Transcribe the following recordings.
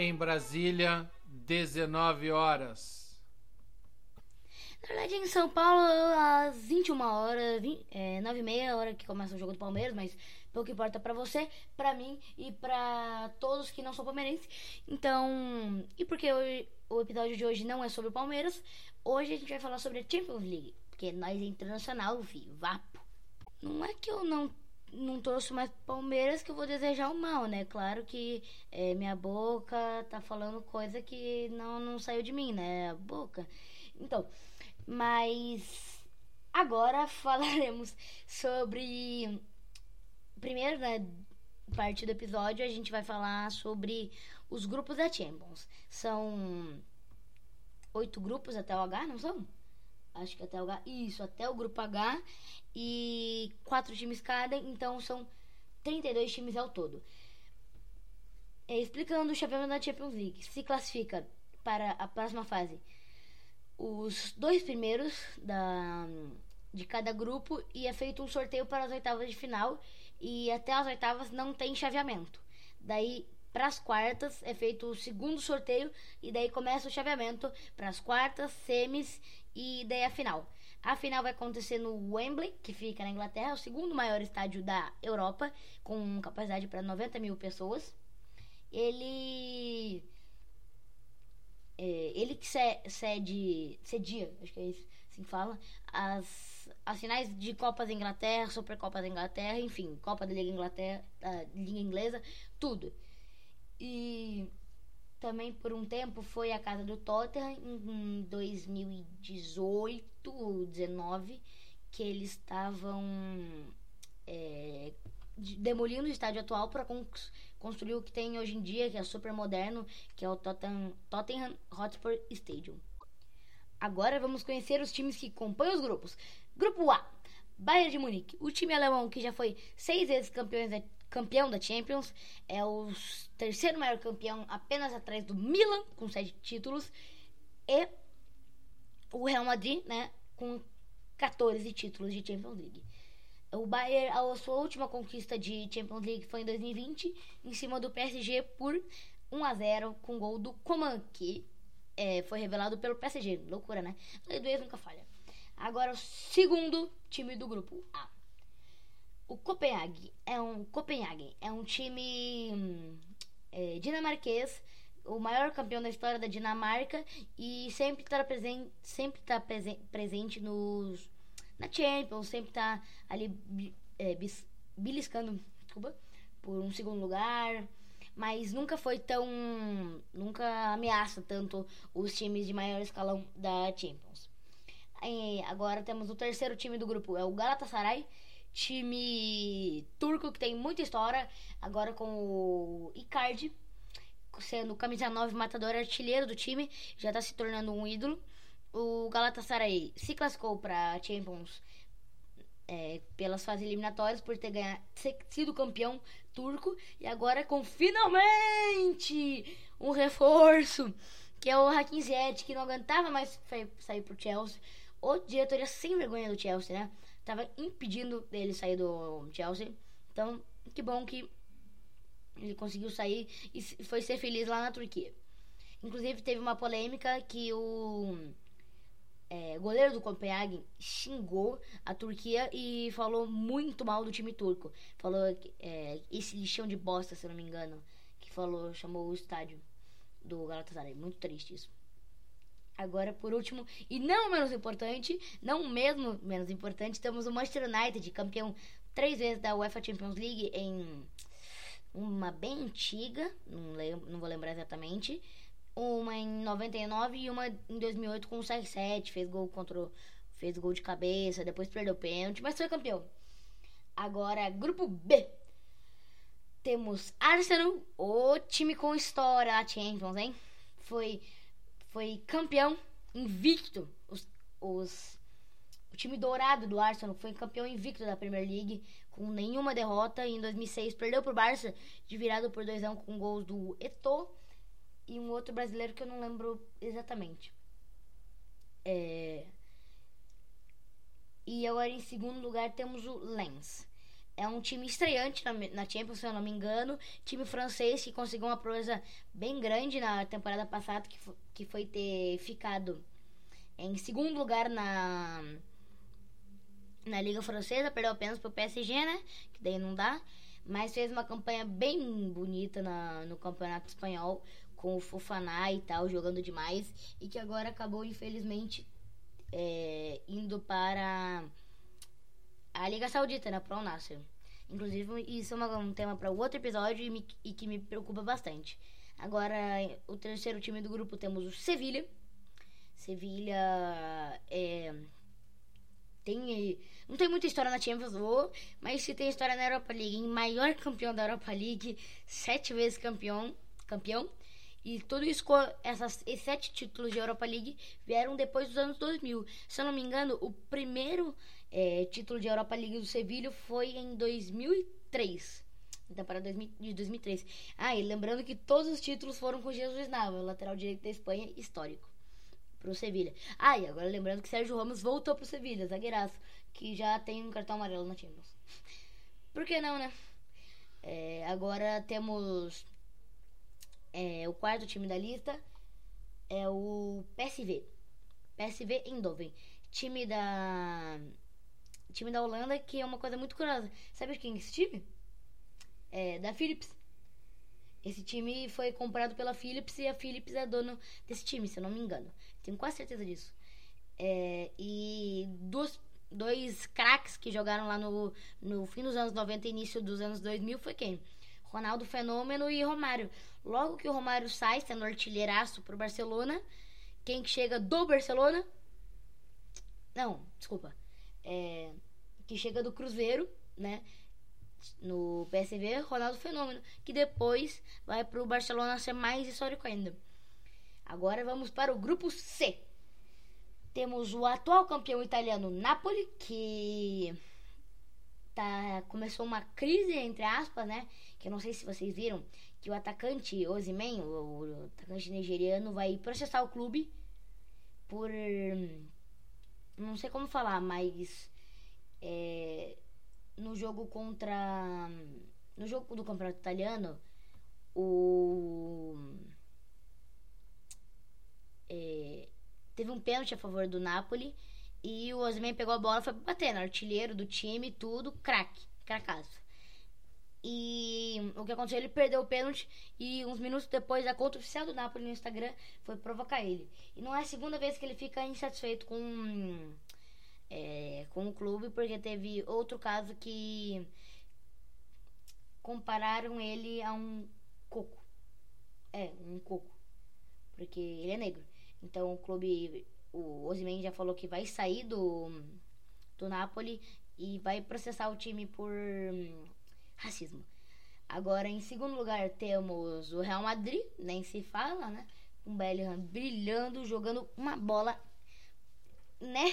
Em Brasília, 19 horas. Na verdade, em São Paulo, às 21 horas, 20, é, 9 e meia, hora que começa o jogo do Palmeiras, mas pouco importa pra você, pra mim e pra todos que não são palmeirenses. Então, e porque hoje, o episódio de hoje não é sobre o Palmeiras, hoje a gente vai falar sobre a Champions League, porque nós é internacional, vi, vapo. Não é que eu não não torço mais Palmeiras que eu vou desejar o mal, né? Claro que é, minha boca tá falando coisa que não, não saiu de mim, né? A boca. Então, mas agora falaremos sobre. Primeiro, né? Parte do episódio, a gente vai falar sobre os grupos da Champions. São oito grupos até o H, não são? Acho que até o H. Isso, até o grupo H e quatro times cada, então são 32 times ao todo. É, explicando o chaveamento da Champions League, se classifica para a próxima fase os dois primeiros da, de cada grupo e é feito um sorteio para as oitavas de final e até as oitavas não tem chaveamento. Daí para as quartas é feito o segundo sorteio e daí começa o chaveamento para as quartas, semis e daí a final. A final vai acontecer no Wembley, que fica na Inglaterra, o segundo maior estádio da Europa, com capacidade para 90 mil pessoas. Ele. É, ele que cede, cedia, acho que é isso, assim fala, as, as finais de Copas da Inglaterra, Supercopas da Inglaterra, enfim, Copa da Liga Inglaterra, da Liga Inglesa, tudo. E também por um tempo foi a casa do Tottenham em 2018, 19, que eles estavam é, demolindo o estádio atual para construir o que tem hoje em dia, que é super moderno, que é o Tottenham, Tottenham Hotspur Stadium. Agora vamos conhecer os times que compõem os grupos. Grupo A, Bayern de Munique, o time alemão que já foi seis vezes campeões da campeão da Champions, é o terceiro maior campeão, apenas atrás do Milan, com sete títulos, e o Real Madrid, né, com 14 títulos de Champions League. O Bayern, a sua última conquista de Champions League foi em 2020, em cima do PSG por 1 a 0 com gol do Coman, que é, foi revelado pelo PSG. Loucura, né? Do nunca falha. Agora o segundo time do grupo A. O Copenhague é um Copenhagen é um time é, dinamarquês, o maior campeão da história da Dinamarca e sempre está presente, sempre tá presen presente nos na Champions, sempre está ali é, bis, beliscando, desculpa, por um segundo lugar, mas nunca foi tão nunca ameaça tanto os times de maior escalão da Champions. E agora temos o terceiro time do grupo, é o Galatasaray time turco que tem muita história, agora com o Icardi, sendo camisa 9 matador artilheiro do time, já está se tornando um ídolo. O Galatasaray se classificou para Champions é, pelas fases eliminatórias por ter ganhado, sido campeão turco e agora com finalmente um reforço que é o Hakim Ziyech que não aguentava mais sair pro Chelsea. O diretoria sem vergonha do Chelsea, né? Estava impedindo dele sair do Chelsea. Então, que bom que ele conseguiu sair e foi ser feliz lá na Turquia. Inclusive, teve uma polêmica que o é, goleiro do Copenhagen xingou a Turquia e falou muito mal do time turco. Falou é, esse lixão de bosta, se não me engano. Que falou, chamou o estádio do Galatasaray. Muito triste isso. Agora, por último, e não menos importante, não mesmo menos importante, temos o Manchester United, campeão três vezes da UEFA Champions League em uma bem antiga, não, lembro, não vou lembrar exatamente, uma em 99 e uma em 2008 com o CR7, fez gol contra o, fez gol de cabeça, depois perdeu pênalti, mas foi campeão. Agora, grupo B. Temos Arsenal, o time com história na Champions, hein? Foi foi campeão invicto. Os, os o time dourado do Arsenal foi campeão invicto da Premier League com nenhuma derrota. E em 2006 perdeu pro Barça de virada por 2 a 1 com gols do Eto'o e um outro brasileiro que eu não lembro exatamente. É... E agora em segundo lugar temos o Lens. É um time estreante na, na Champions, se eu não me engano. Time francês que conseguiu uma proeza bem grande na temporada passada, que, que foi ter ficado em segundo lugar na na Liga Francesa, perdeu apenas pro PSG, né? Que daí não dá. Mas fez uma campanha bem bonita na, no Campeonato Espanhol, com o Fofaná e tal, jogando demais. E que agora acabou, infelizmente, é, indo para a Liga Saudita, né? Para o Nasser. Inclusive, isso é um tema para outro episódio e, me, e que me preocupa bastante. Agora, o terceiro time do grupo temos o Sevilha. Sevilha é, tem não tem muita história na Champions League, mas se tem história na Europa League, em maior campeão da Europa League, sete vezes campeão, campeão. E tudo isso essas, esses sete títulos de Europa League vieram depois dos anos 2000. Se eu não me engano, o primeiro é, título de Europa League do Sevilha foi em 2003. Na temporada de 2003. Ah, e lembrando que todos os títulos foram com Jesus Nava, lateral direito da Espanha, histórico pro Sevilha. Ah, e agora lembrando que Sérgio Ramos voltou pro Sevilha, zagueiraço, que já tem um cartão amarelo na Champions. Por que não, né? É, agora temos é, o quarto time da lista é o PSV. PSV Eindhoven, time da time da Holanda, que é uma coisa muito curiosa. Sabe quem é esse time? É da Philips. Esse time foi comprado pela Philips e a Philips é dono desse time, se eu não me engano. Tenho quase certeza disso. É, e dois, dois craques que jogaram lá no, no fim dos anos 90 e início dos anos 2000 foi quem? Ronaldo Fenômeno e Romário. Logo que o Romário sai, sendo artilheiraço pro Barcelona, quem que chega do Barcelona? Não, desculpa. É, que chega do Cruzeiro, né? No PSV, Ronaldo Fenômeno, que depois vai pro Barcelona ser mais histórico ainda. Agora vamos para o grupo C. Temos o atual campeão italiano Napoli, que tá, começou uma crise, entre aspas, né? Que eu não sei se vocês viram, que o atacante Osimhen, o, o atacante nigeriano, vai processar o clube por. Não sei como falar, mas. É, no jogo contra. No jogo do campeonato italiano, o é, teve um pênalti a favor do Napoli e o Osimhen pegou a bola, foi batendo, artilheiro do time, tudo, craque, cracaço. E o que aconteceu? Ele perdeu o pênalti e uns minutos depois a conta oficial do Napoli no Instagram foi provocar ele. E não é a segunda vez que ele fica insatisfeito com é, com o clube, porque teve outro caso que compararam ele a um coco. É, um coco. Porque ele é negro. Então o clube, o Osimhen já falou que vai sair do, do Napoli e vai processar o time por hum, racismo. Agora, em segundo lugar, temos o Real Madrid, nem se fala, né? Com o Bellingham brilhando, jogando uma bola, né?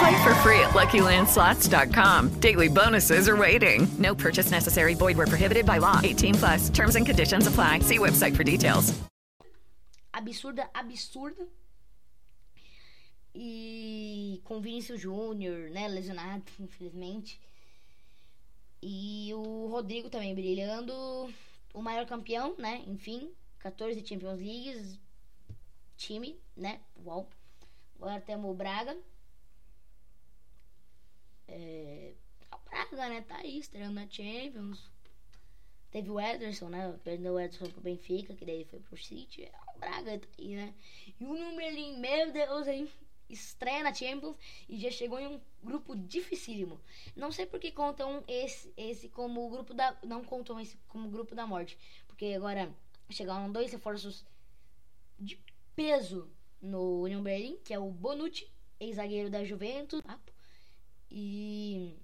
Play for free at LuckyLandSlots.com. Daily bonuses are waiting. No purchase necessary. Void were prohibited by law. 18 plus. Terms and conditions apply. See website for details. Absurda, absurda. E com Vinícius Júnior, né, lesionado, infelizmente. E o Rodrigo também brilhando. O maior campeão, né? Enfim, 14 Champions Leagues. Time, né? Uau. Agora temos o Braga. Braga, né? Tá aí, estreando na Champions. Teve o Ederson, né? Perdeu o Ederson pro Benfica, que daí foi pro City. É, o Braga tá aí, né? E o Numberlin, meu Deus, hein? Estreia na Champions e já chegou em um grupo dificílimo. Não sei por que contam esse, esse como o grupo da. Não contam esse como grupo da morte. Porque agora chegaram dois reforços de peso no Union Berlin, que é o Bonucci, ex-zagueiro da Juventus? E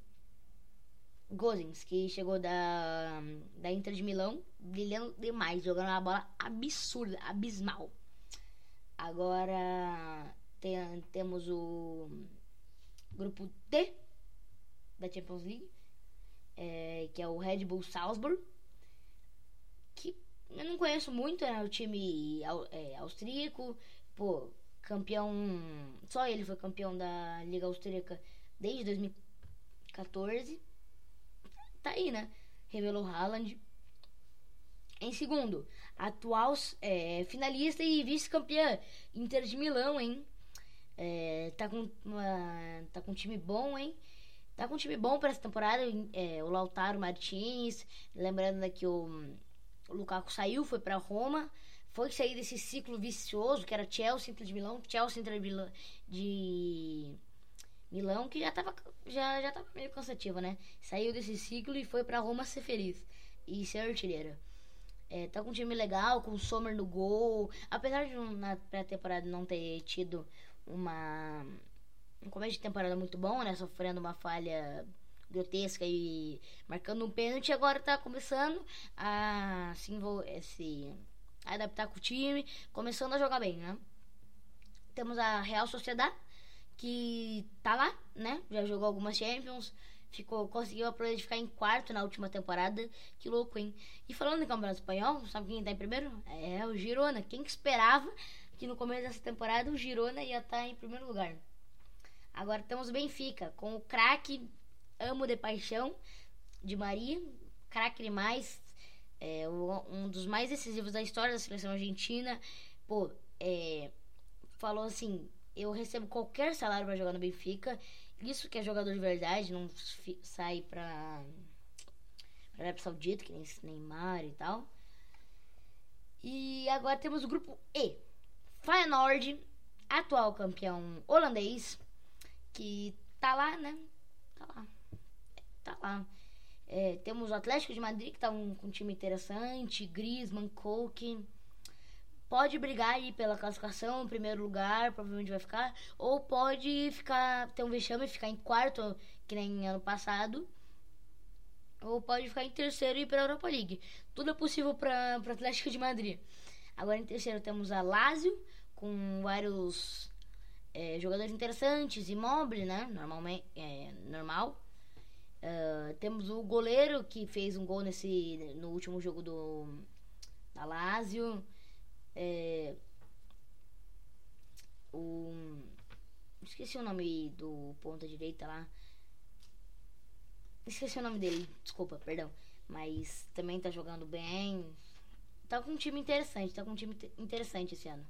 Gozens, que chegou da, da Inter de Milão, brilhando demais, jogando uma bola absurda, abismal. Agora tem, temos o grupo D da Champions League, é, que é o Red Bull Salzburg, que eu não conheço muito, é o time é, austríaco, pô, campeão, só ele foi campeão da Liga Austríaca desde 2014. Tá aí, né? Revelou Haaland. Em segundo, atual é, finalista e vice-campeã Inter de Milão, hein? É, tá com uma, tá com um time bom, hein? Tá com um time bom para essa temporada. É, o Lautaro Martins, lembrando que o, o Lukaku saiu, foi para Roma, foi sair desse ciclo vicioso que era Chelsea, Inter de Milão, Chelsea, Inter de Milão, de Milão, que já tava, já, já tava meio cansativo, né? Saiu desse ciclo e foi para Roma ser feliz e ser artilheira. É, tá com um time legal, com o Sommer no gol. Apesar de na pré-temporada não ter tido uma um começo de temporada muito bom, né? Sofrendo uma falha grotesca e marcando um pênalti, agora tá começando a se, envolver, se adaptar com o time, começando a jogar bem, né? Temos a Real Sociedade, que tá lá, né? Já jogou algumas Champions, ficou, conseguiu a de ficar em quarto na última temporada. Que louco, hein? E falando em Campeonato Espanhol, sabe quem tá em primeiro? É o Girona. Quem que esperava que no começo dessa temporada o Girona ia estar tá em primeiro lugar? Agora temos o Benfica, com o craque, amo de paixão, de Maria, craque demais, é, um dos mais decisivos da história da seleção argentina. Pô, é, falou assim: eu recebo qualquer salário para jogar no Benfica. Isso que é jogador de verdade, não sai pra, pra Arábia Saudita, que nem Neymar e tal. E agora temos o grupo E. Feyenoord, atual campeão holandês, que tá lá, né? Tá lá. Tá lá. É, temos o Atlético de Madrid, que tá um, um time interessante, Griezmann, Koke pode brigar aí pela classificação em primeiro lugar, provavelmente vai ficar, ou pode ficar ter um vexame e ficar em quarto, que nem ano passado, ou pode ficar em terceiro e ir para a Europa League. Tudo é possível para o Atlético de Madrid. Agora em terceiro temos a Lazio com vários é, jogadores interessantes, imóvel, né? Normalmente, é, normal. Uh, temos o goleiro que fez um gol nesse no último jogo do da Lazio. É, o, esqueci o nome do ponta direita lá. Esqueci o nome dele, desculpa, perdão. Mas também tá jogando bem. Tá com um time interessante, tá com um time interessante esse ano.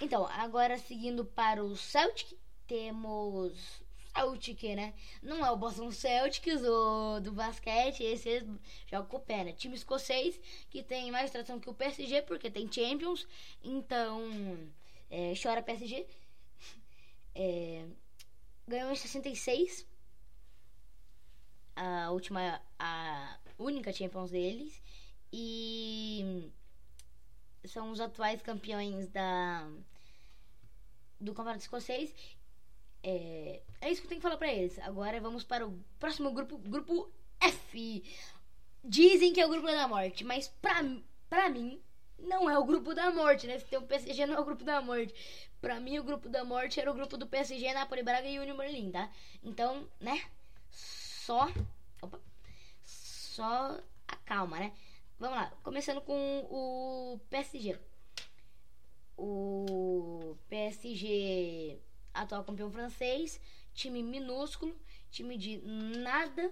Então, agora seguindo para o Celtic, temos Celtic, né? Não é o Boston Celtics do, do basquete, esse joga com o pé, né? Time escocês que tem mais tradição que o PSG, porque tem Champions, então é, chora PSG. É, ganhou em 66, a última, a única Champions deles, e são os atuais campeões da do Campeonato Escocês é, é isso que eu tenho que falar pra eles. Agora vamos para o próximo grupo, grupo F. Dizem que é o grupo da morte, mas pra, pra mim não é o grupo da morte, né? Se tem o PSG não é o grupo da morte. Pra mim o grupo da morte era o grupo do PSG, Napoli, Braga e Union Berlin, tá? Então, né? Só... Opa. Só a calma, né? Vamos lá, começando com o PSG. O PSG atual campeão francês, time minúsculo, time de nada,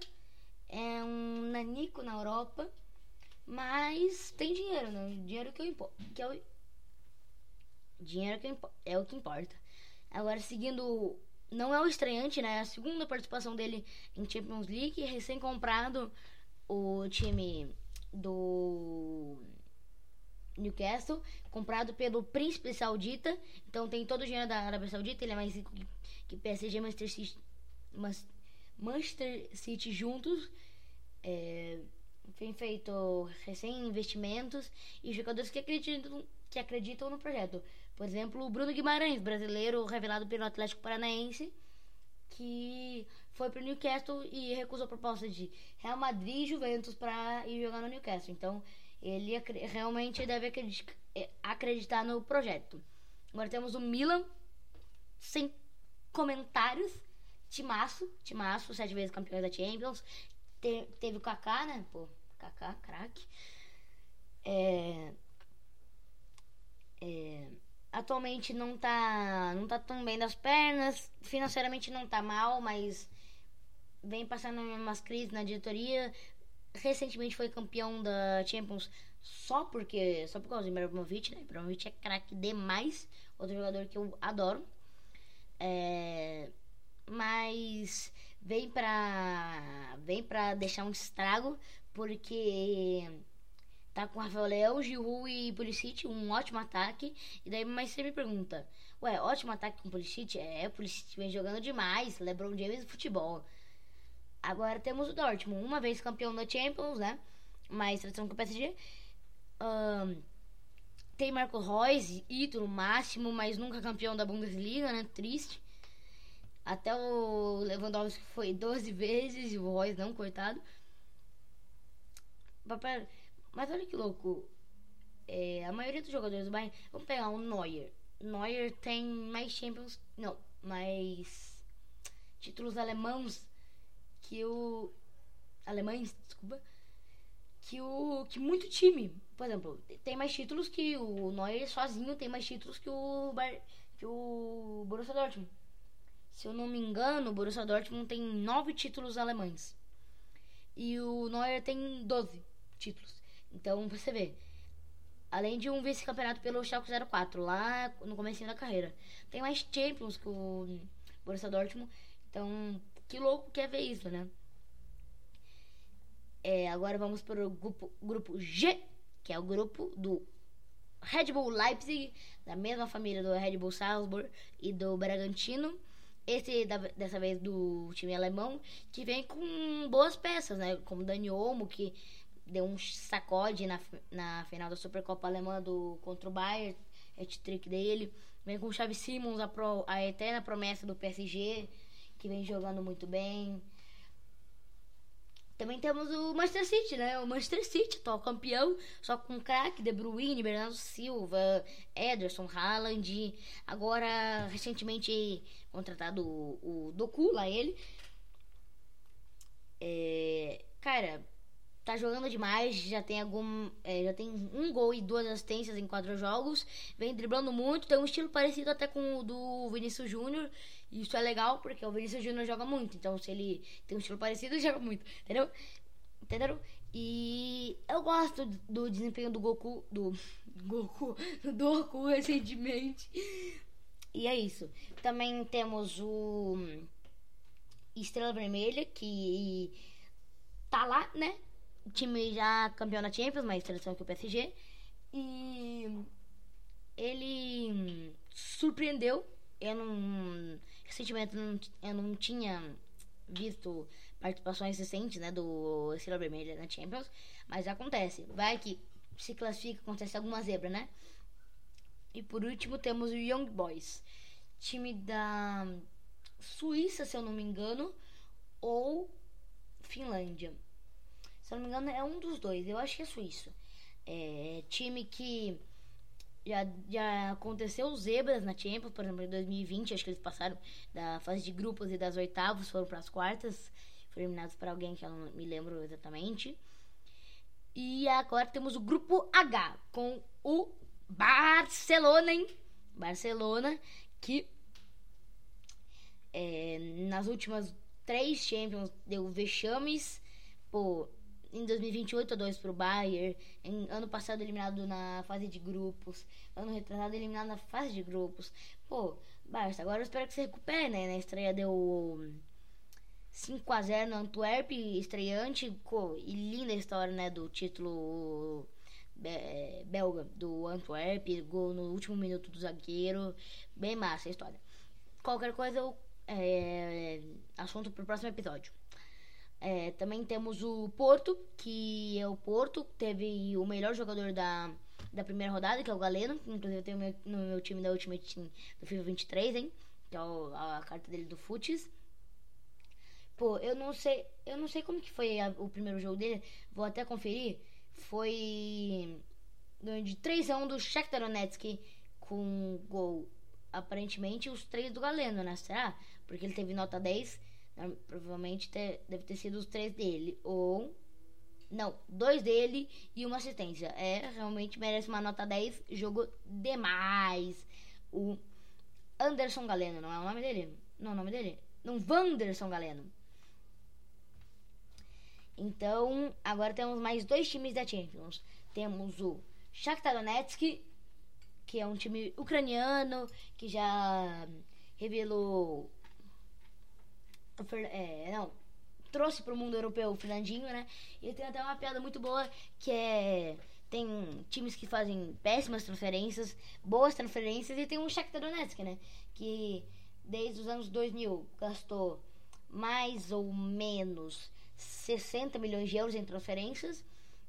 é um nanico na Europa, mas tem dinheiro, né? Dinheiro que, eu impo que é o dinheiro que é o que importa. Agora seguindo não é o estreante, né? É a segunda participação dele em Champions League, recém-comprado o time do Newcastle, comprado pelo Príncipe Saudita. Então tem todo o dinheiro da Arábia Saudita, ele é mais rico que, PSG Manchester City, Manchester City juntos. É, tem feito recém-investimentos e jogadores que acreditam, que acreditam no projeto. Por exemplo, o Bruno Guimarães, brasileiro revelado pelo Atlético Paranaense, que foi para o Newcastle e recusou a proposta de Real Madrid e Juventus para ir jogar no Newcastle. Então, ele realmente deve é, acreditar no projeto. Agora temos o Milan, sem comentários. Timaço, Timaço, sete vezes campeão da Champions. Te, teve o Kaká, né? Pô, Kaká, craque. É, é, atualmente não tá, não tá tão bem das pernas. Financeiramente não tá mal, mas vem passando umas crises na diretoria. Recentemente foi campeão da Champions só porque só por causa do Ibrahimovic, né? Ibrahimovic é craque demais, outro jogador que eu adoro. É, mas vem pra vem para deixar um estrago porque tá com Rafael Leão, Giroud e Pulisic, um ótimo ataque. E daí mas você me pergunta, ué, ótimo ataque com Pulisic? É, Pulisic vem jogando demais, LeBron James futebol. Agora temos o Dortmund, uma vez campeão da Champions, né? Mais tradição que o PSG. Um, tem Marco Reus, ídolo máximo, mas nunca campeão da Bundesliga, né? Triste. Até o Lewandowski foi 12 vezes e o Reus não, coitado. Mas olha que louco. É, a maioria dos jogadores do Bayern. Vamos pegar o Neuer. Neuer tem mais Champions. Não, mais títulos alemães que o. Alemães, desculpa. Que o. Que muito time. Por exemplo, tem mais títulos que o Neuer sozinho tem mais títulos que o. Que o Borussia Dortmund. Se eu não me engano, o Borussia Dortmund tem nove títulos alemães. E o Neuer tem 12 títulos. Então, você vê. Além de um vice-campeonato pelo Schalke 04, lá no começo da carreira. Tem mais Champions que o Borussia Dortmund. Então, que louco que é ver isso, né? É, agora vamos para o grupo, grupo G, que é o grupo do Red Bull Leipzig, da mesma família do Red Bull Salzburg e do Bragantino. Esse da, dessa vez do time alemão, que vem com boas peças, né? Como Dani Olmo, que deu um sacode na, na final da Supercopa Alemã do, contra o Bayern, hat-trick dele. Vem com o Xavi Simons, a, pro, a eterna promessa do PSG que vem jogando muito bem. Também temos o Manchester City, né? O Manchester City, atual campeão, só com craque, De Bruyne, Bernardo Silva, Ederson, Haaland. Agora, recentemente contratado o, o Doku, lá ele. É, cara, tá jogando demais, já tem algum, é, já tem um gol e duas assistências em quatro jogos, vem driblando muito, tem um estilo parecido até com o do Vinícius Júnior, e isso é legal porque o Vinícius Júnior joga muito, então se ele tem um estilo parecido, ele joga muito, entendeu? Entenderam? E eu gosto do desempenho do Goku, do Goku, do Goku recentemente. E é isso. Também temos o Estrela Vermelha que tá lá, né? o time já campeão da Champions, mais seleção que o PSG. E ele surpreendeu. Eu não. Recentemente eu não tinha visto participações recentes né, do Estrela Vermelha na Champions. Mas acontece. Vai que se classifica, acontece alguma zebra, né? E por último temos o Young Boys. Time da Suíça, se eu não me engano. Ou Finlândia. Se eu não me engano, é um dos dois. Eu acho que é suíço. É, time que já, já aconteceu zebras na Champions, por exemplo, em 2020, acho que eles passaram da fase de grupos e das oitavas, foram para as quartas, foram eliminados para alguém que eu não me lembro exatamente. E agora temos o grupo H com o Barcelona, hein? Barcelona que é, nas últimas três Champions deu vexames por em 2028 a 2 pro Bayern, em, ano passado eliminado na fase de grupos, ano retrasado eliminado na fase de grupos. Pô, Barça. Agora eu espero que se recupere, né? Na estreia deu 5x0 no Antwerp, estreante. E linda a história, né? Do título belga do Antwerp, gol no último minuto do zagueiro. Bem massa a história. Qualquer coisa, eu, é, assunto para o próximo episódio. É, também temos o Porto, que é o Porto, teve o melhor jogador da, da primeira rodada, que é o Galeno, inclusive eu tenho no meu time da Ultimate Team do FIFA 23, hein? Que é a carta dele do Futs. Pô, eu não sei, eu não sei como que foi a, o primeiro jogo dele, vou até conferir. Foi de 3 a 1 do Shakhtar Donetsk com gol aparentemente os três do Galeno, né? Será? Porque ele teve nota 10 né, provavelmente deve ter sido os três dele. Ou. Não, dois dele e uma assistência. É, realmente merece uma nota 10. Jogo demais. O Anderson Galeno, não é o nome dele? Não é o nome dele? Não, Wanderson Galeno. Então, agora temos mais dois times da Champions. Temos o Shakhtar Donetsk, que é um time ucraniano, que já revelou é, não, trouxe para o mundo europeu o Fernandinho, né? E tem até uma piada muito boa que é tem times que fazem péssimas transferências, boas transferências e tem um Shakhtar Donetsk, né? Que desde os anos 2000 gastou mais ou menos 60 milhões de euros em transferências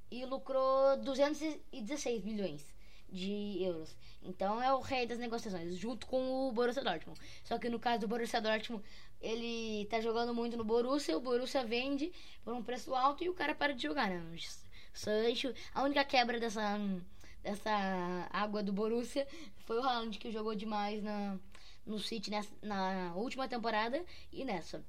e lucrou 216 milhões de euros. Então é o rei das negociações, junto com o Borussia Dortmund. Só que no caso do Borussia Dortmund, ele tá jogando muito no Borussia, o Borussia vende por um preço alto e o cara para de jogar, né? Sancho, a única quebra dessa dessa água do Borussia foi o Haaland que jogou demais na no City nessa, na última temporada e nessa.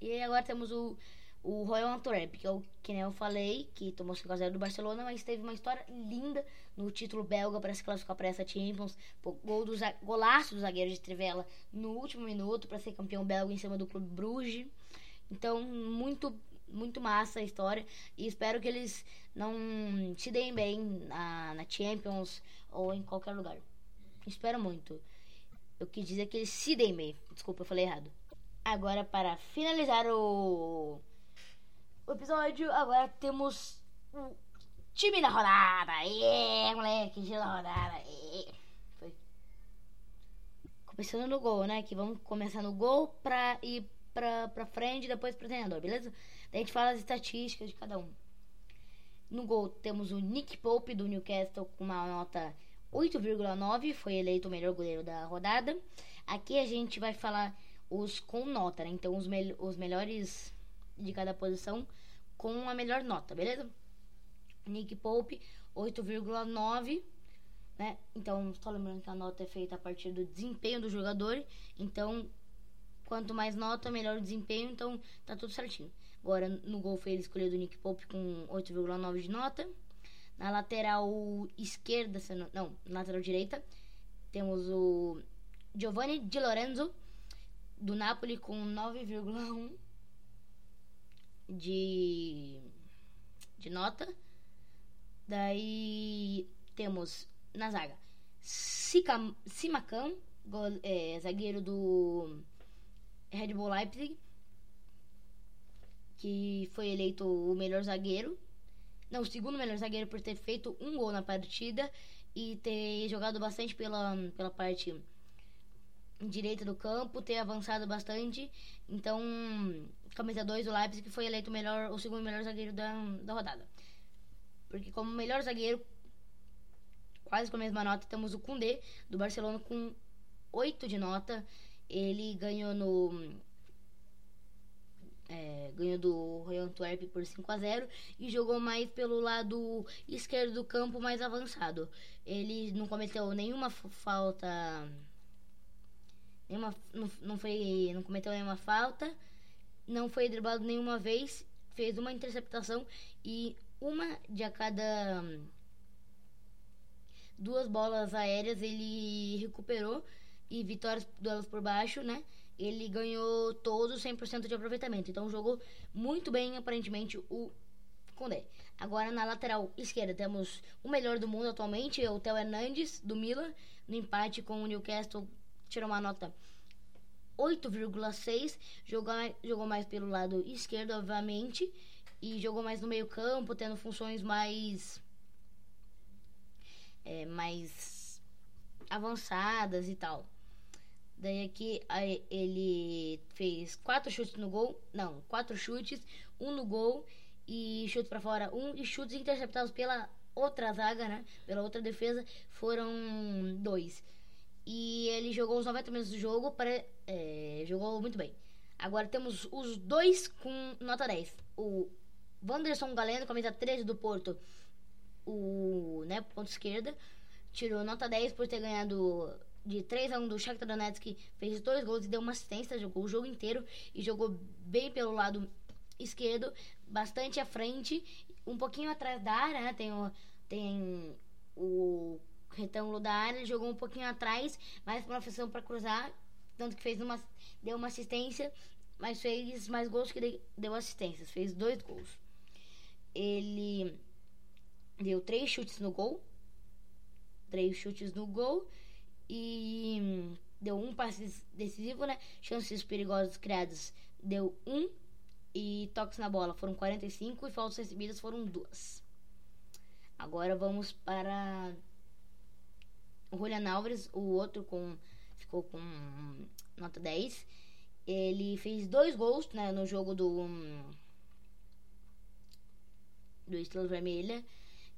E agora temos o o Royal Antwerp, que é o que nem eu falei, que tomou 5x0 do Barcelona, mas teve uma história linda no título belga para se classificar para essa Champions. Pô, gol do, golaço do zagueiro de Trivela no último minuto para ser campeão belga em cima do Clube Bruges. Então, muito muito massa a história e espero que eles não se deem bem na, na Champions ou em qualquer lugar. Espero muito. Eu quis dizer que eles se deem bem. Desculpa, eu falei errado. Agora, para finalizar o o episódio. Agora temos o time da rodada. É, moleque, time da rodada. É. Foi. Começando no gol, né? Que vamos começar no gol pra ir pra, pra frente e depois pro treinador, beleza? Daí a gente fala as estatísticas de cada um. No gol temos o Nick Pope do Newcastle com uma nota 8,9, foi eleito o melhor goleiro da rodada. Aqui a gente vai falar os com nota, né? Então os, me os melhores de cada posição com a melhor nota, beleza? Nick Pope, 8,9, né? Então, só lembrando que a nota é feita a partir do desempenho do jogador. Então, quanto mais nota, melhor o desempenho. Então, tá tudo certinho. Agora, no gol foi ele escolhido o Nick Pope com 8,9 de nota. Na lateral esquerda, não, na lateral direita, temos o Giovanni Di Lorenzo, do Napoli, com 9,1 de, de nota. Daí temos na zaga Simacan, é, zagueiro do Red Bull Leipzig, que foi eleito o melhor zagueiro. Não, o segundo melhor zagueiro por ter feito um gol na partida e ter jogado bastante pela, pela parte direita do campo, ter avançado bastante. Então, camisa 2 do Leipzig, que foi eleito melhor, o segundo melhor zagueiro da, da rodada. Porque como melhor zagueiro, quase com a mesma nota, temos o Koundé, do Barcelona, com 8 de nota. Ele ganhou no... É, ganhou do Royal Antwerp por 5 a 0 e jogou mais pelo lado esquerdo do campo, mais avançado. Ele não cometeu nenhuma falta... Nenhuma, não, não, foi, não cometeu nenhuma falta não foi driblado nenhuma vez, fez uma interceptação e uma de a cada duas bolas aéreas ele recuperou e vitórias duelos por baixo, né? Ele ganhou todos 100% de aproveitamento. Então jogou muito bem aparentemente o Condé. Agora na lateral esquerda temos o melhor do mundo atualmente, o Theo Hernandes do Milan, no empate com o Newcastle tirou uma nota 8,6. Jogou, jogou mais pelo lado esquerdo, obviamente. E jogou mais no meio campo, tendo funções mais. é, mais avançadas e tal. Daí aqui ele fez quatro chutes no gol. Não, quatro chutes, um no gol e chute pra fora, um. E chutes interceptados pela outra zaga, né? Pela outra defesa, foram dois. E ele jogou os 90 minutos do jogo, para, é, jogou muito bem. Agora temos os dois com nota 10. O Wanderson Galeno, camisa 13 do Porto, o né, ponto esquerda, tirou nota 10 por ter ganhado de 3 a 1 do Shakhtar Donetsk, fez dois gols e deu uma assistência, jogou o jogo inteiro e jogou bem pelo lado esquerdo, bastante à frente, um pouquinho atrás da área, né? Tem o, tem o retângulo da área, ele jogou um pouquinho atrás, mais uma função para cruzar, tanto que fez uma deu uma assistência, mas fez mais gols que de- deu assistências, fez dois gols. Ele deu três chutes no gol, três chutes no gol e deu um passe decisivo, né? Chances perigosas criadas deu um e toques na bola foram 45 e faltas recebidas foram duas. Agora vamos para o Julian Alves, o outro com ficou com nota 10. Ele fez dois gols né, no jogo do hum, do Estrela Vermelha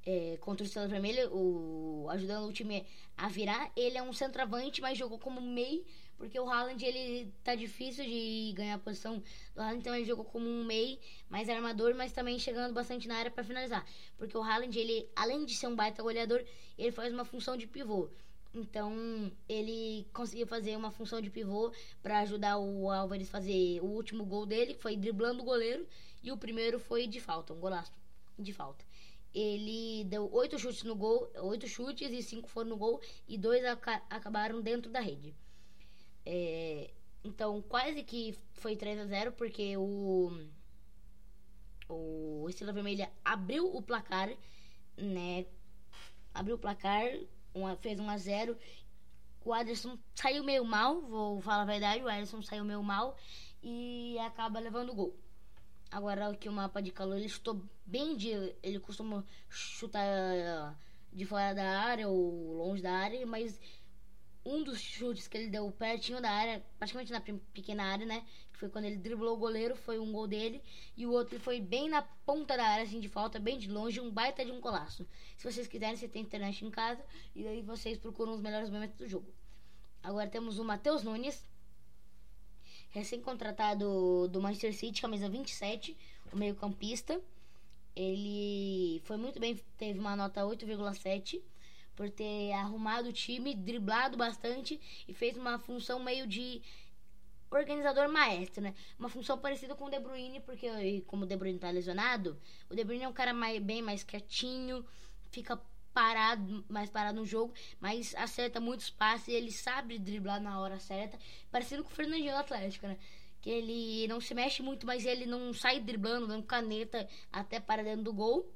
é, contra o Estrela Vermelha, o, ajudando o time a virar. Ele é um centroavante, mas jogou como meio, porque o Haaland ele tá difícil de ganhar a posição do Haaland, então ele jogou como um meio, mais armador, mas também chegando bastante na área para finalizar. Porque o Haaland, ele, além de ser um baita goleador, ele faz uma função de pivô. Então, ele conseguiu fazer uma função de pivô para ajudar o Álvares fazer o último gol dele, que foi driblando o goleiro, e o primeiro foi de falta, um golaço de falta. Ele deu oito chutes no gol, oito chutes e cinco foram no gol e dois aca- acabaram dentro da rede. É, então quase que foi 3 a 0 porque o o Estrela Vermelha abriu o placar, né? Abriu o placar, uma- fez 1 a 0. O Ederson saiu meio mal, vou falar a verdade, o Ederson saiu meio mal e acaba levando o gol. Agora aqui o mapa de calor, ele chutou bem de. Ele costuma chutar eh, de fora da área ou longe da área, mas um dos chutes que ele deu pertinho da área, praticamente na pe- pequena área, né? Que foi quando ele driblou o goleiro, foi um gol dele. E o outro foi bem na ponta da área, assim, de falta, bem de longe, um baita de um golaço. Se vocês quiserem, você tem internet em casa e aí vocês procuram os melhores momentos do jogo. Agora temos o Matheus Nunes, recém-contratado do Manchester City, camisa 27, o meio-campista. Ele foi muito bem, teve uma nota 8,7 por ter arrumado o time, driblado bastante e fez uma função meio de organizador maestro, né? Uma função parecida com o De Bruyne, porque como o De Bruyne tá lesionado, o De Bruyne é um cara mais, bem mais quietinho, fica parado, mais parado no jogo, mas acerta muitos passes, ele sabe driblar na hora certa, parecido com o Fernandinho do Atlético, né? Que ele não se mexe muito, mas ele não sai driblando, dando caneta até para dentro do gol.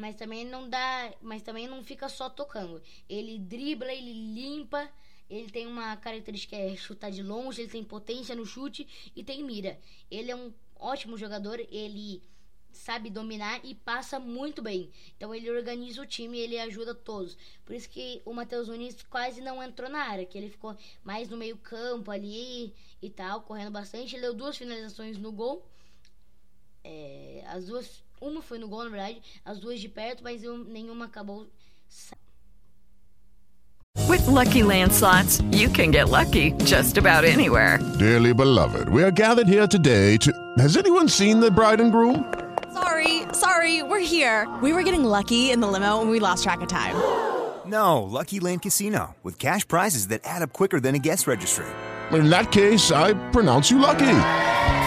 Mas também não dá, mas também não fica só tocando. Ele dribla, ele limpa, ele tem uma característica é chutar de longe, ele tem potência no chute e tem mira. Ele é um ótimo jogador, ele sabe dominar e passa muito bem. Então ele organiza o time ele ajuda todos. Por isso que o Matheus Nunes quase não entrou na área, que ele ficou mais no meio-campo ali e tal, correndo bastante. Ele deu duas finalizações no gol. É, as duas, uma foi no gol, na verdade, as duas de perto, mas um- nenhuma acabou With Lucky Land slots, you can get lucky just about anywhere. Dearly beloved, we are gathered here today to. Has anyone seen the bride and groom? Sorry, sorry, we're here. We were getting lucky in the limo and we lost track of time. No, Lucky Land Casino, with cash prizes that add up quicker than a guest registry. In that case, I pronounce you lucky.